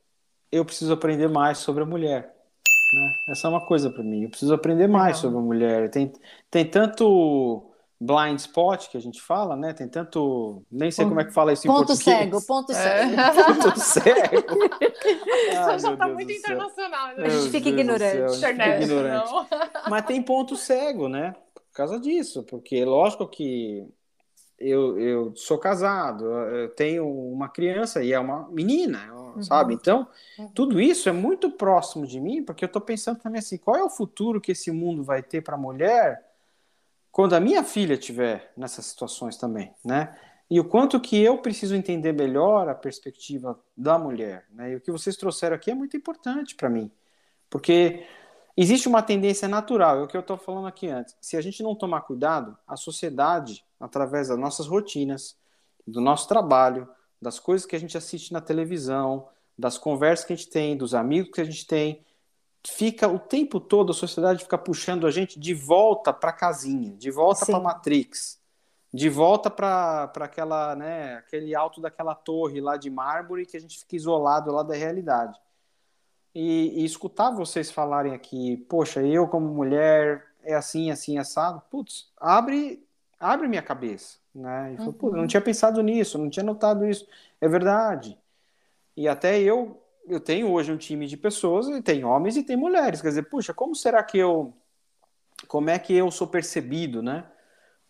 eu preciso aprender mais sobre a mulher. Né? Essa é uma coisa para mim. Eu preciso aprender mais sobre a mulher. Tem, tem tanto blind spot que a gente fala, né? Tem tanto. Nem sei como é que fala isso ponto em português. Cego, ponto cego, *laughs* ponto cego. *laughs* Ai, já tá muito internacional. Né? A gente fica ignorante. Internet, ignorante. Mas tem ponto cego, né? Por causa disso. Porque lógico que eu, eu sou casado, eu tenho uma criança e é uma menina, uhum. sabe? Então, uhum. tudo isso é muito próximo de mim, porque eu tô pensando também assim: qual é o futuro que esse mundo vai ter para a mulher? quando a minha filha tiver nessas situações também, né? E o quanto que eu preciso entender melhor a perspectiva da mulher, né? E o que vocês trouxeram aqui é muito importante para mim, porque existe uma tendência natural, é o que eu estou falando aqui antes. Se a gente não tomar cuidado, a sociedade, através das nossas rotinas, do nosso trabalho, das coisas que a gente assiste na televisão, das conversas que a gente tem, dos amigos que a gente tem, fica o tempo todo a sociedade fica puxando a gente de volta para casinha, de volta para Matrix, de volta para aquela, né, aquele alto daquela torre lá de mármore que a gente fica isolado lá da realidade. E, e escutar vocês falarem aqui, poxa, eu como mulher é assim, assim, assado, putz, abre, abre minha cabeça, né? E uhum. não tinha pensado nisso, não tinha notado isso, é verdade. E até eu eu tenho hoje um time de pessoas, e tem homens e tem mulheres. Quer dizer, puxa, como será que eu. Como é que eu sou percebido, né?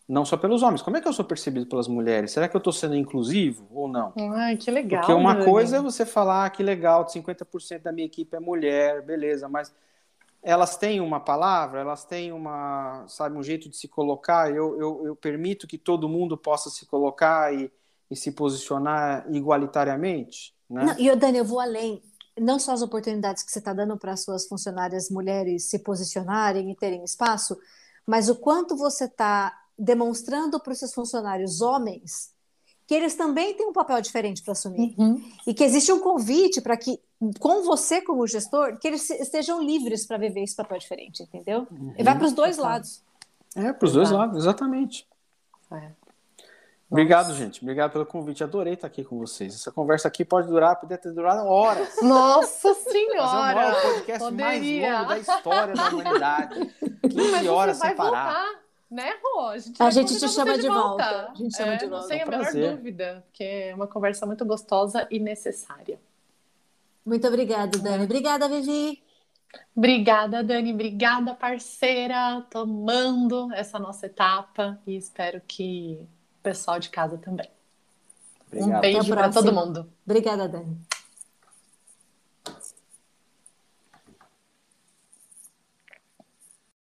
Não só pelos homens, como é que eu sou percebido pelas mulheres? Será que eu estou sendo inclusivo ou não? Ai, que legal. Porque uma coisa é você falar ah, que legal, 50% da minha equipe é mulher, beleza, mas elas têm uma palavra, elas têm uma, sabe, um jeito de se colocar. Eu, eu, eu permito que todo mundo possa se colocar e, e se posicionar igualitariamente. Né? Não, e, Dani, eu vou além. Não só as oportunidades que você está dando para as suas funcionárias mulheres se posicionarem e terem espaço, mas o quanto você está demonstrando para os seus funcionários homens que eles também têm um papel diferente para assumir. Uhum. E que existe um convite para que, com você como gestor, que eles estejam livres para viver esse papel diferente, entendeu? Uhum. E vai para os dois lados. É, para os dois lados, exatamente. É. Obrigado, gente. Obrigado pelo convite. Adorei estar aqui com vocês. Essa conversa aqui pode durar, poderia ter durado horas. *laughs* Nossa Fazer o Senhora! maior podcast poderia. mais longo da história da humanidade. 15 *laughs* Mas horas você né, Rô? A gente, A gente te chama você de volta. volta. A gente chama É, de não volta. Sem É a um menor prazer. dúvida, porque é uma conversa muito gostosa e necessária. Muito obrigada, Dani. Obrigada, Vivi. Obrigada, Dani. Obrigada, parceira, tomando essa nossa etapa e espero que o pessoal de casa também. Obrigado. Um beijo a para todo mundo. Obrigada, Dani.